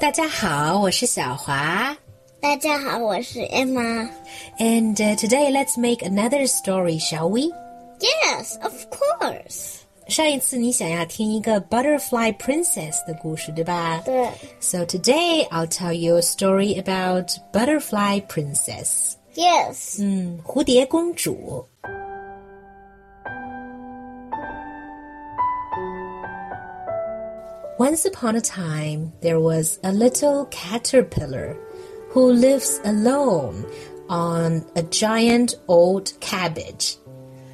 大家好，我是小华。大家好，我是 Emma。And uh, today let's make another story, shall we? Yes, of course. 上一次你想要听一个 Butterfly Princess 的故事，对吧？对。 So today I'll tell you a story about Butterfly Princess. Yes. 嗯，蝴蝶公主。 Once upon a time, there was a little caterpillar who lives alone on a giant old cabbage.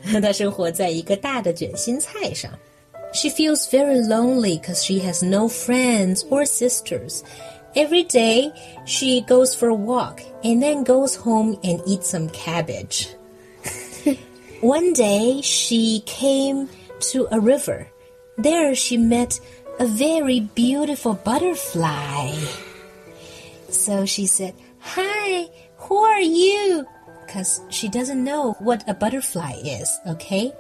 她生活在一个大的卷心菜上。She feels very lonely because she has no friends or sisters. Every day, she goes for a walk and then goes home and eats some cabbage. One day, she came to a river. There, she met a very beautiful butterfly. So she said, Hi, who are you? Because she doesn't know what a butterfly is, okay?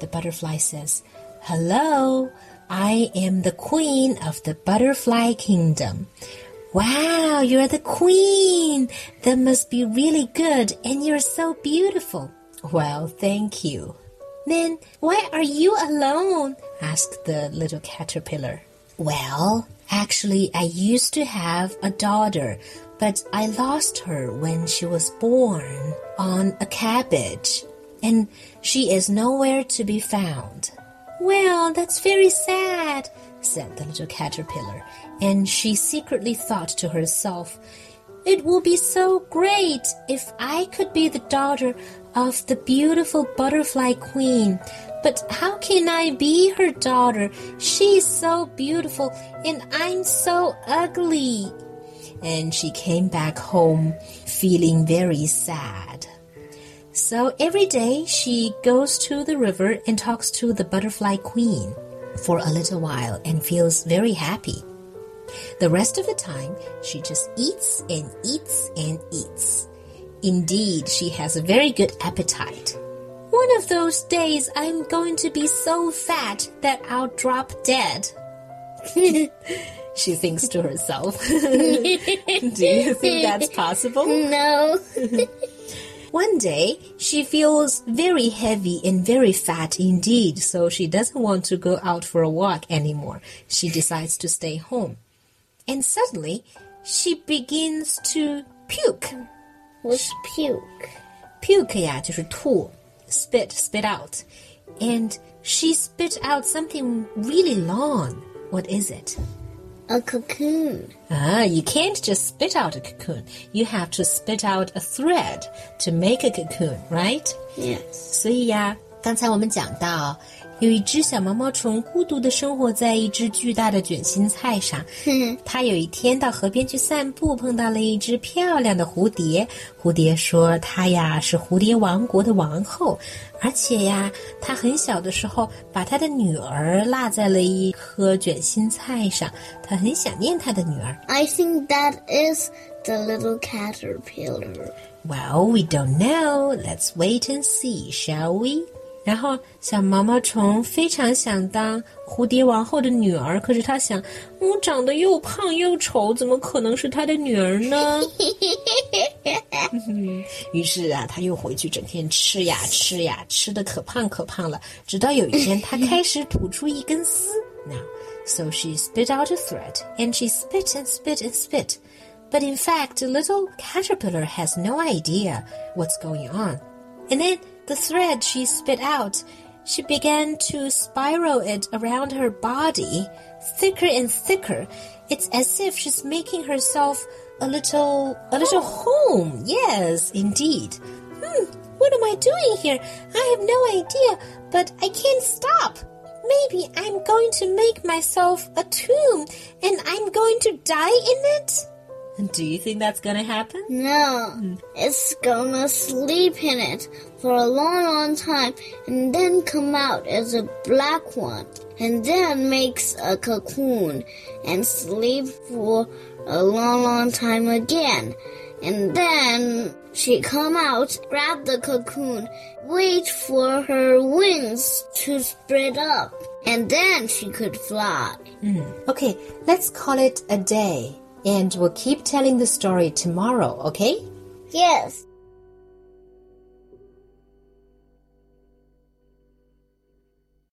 The butterfly says, Hello, I am the queen of the butterfly kingdom. Wow, you're the queen. That must be really good, and you're so beautiful. Well, thank you. Then why are you alone? Asked the little caterpillar. Well, actually, I used to have a daughter, but I lost her when she was born on a cabbage, and she is nowhere to be found. Well, that's very sad, said the little caterpillar, and she secretly thought to herself, It would be so great if I could be the daughter of the beautiful butterfly queen. But how can I be her daughter? She's so beautiful and I'm so ugly. And she came back home feeling very sad. So every day she goes to the river and talks to the butterfly queen for a little while and feels very happy. The rest of the time, she just eats and eats and eats. Indeed, she has a very good appetite. One of those days, I'm going to be so fat that I'll drop dead. she thinks to herself. Do you think that's possible? No. One day, she feels very heavy and very fat indeed, so she doesn't want to go out for a walk anymore. She decides to stay home. And suddenly, she begins to puke What's puke? Puke 呀，就是吐，spit, spit out. And she spit out something really long. What is it? A cocoon. Ah, you can't just spit out a cocoon. You have to spit out a thread to make a cocoon, right? Yes. 所以呀，刚才我们讲到， 有一只小毛毛虫孤独的生活在一只巨大的卷心菜上。它有一天到河边去散步，碰到了一只漂亮的蝴蝶。蝴蝶说：“它呀是蝴蝶王国的王后，而且呀，它很小的时候把它的女儿落在了一颗卷心菜上，它很想念它的女儿。” I think that is the little caterpillar. Well, we don't know. Let's wait and see, shall we? 然后小毛毛虫非常想当蝴蝶王后的女儿，可是他想，我长得又胖又丑，怎么可能是她的女儿呢？于是啊，他又回去整天吃呀吃呀，吃的可胖可胖了。直到有一天，他开始吐出一根丝。Now, so she spit out a thread, and she spit and spit and spit. But in fact, the little caterpillar has no idea what's going on. And then the thread she spit out, she began to spiral it around her body, thicker and thicker. It's as if she's making herself a little, a little home. Yes, indeed. Hmm, what am I doing here? I have no idea, but I can't stop. Maybe I'm going to make myself a tomb and I'm going to die in it? Do you think that's gonna happen? No. It's gonna sleep in it for a long, long time and then come out as a black one and then makes a cocoon and sleep for a long, long time again. And then she come out, grab the cocoon, wait for her wings to spread up, and then she could fly. Mm. Okay, let's call it a day. And we'll keep telling the story tomorrow, okay? Yes.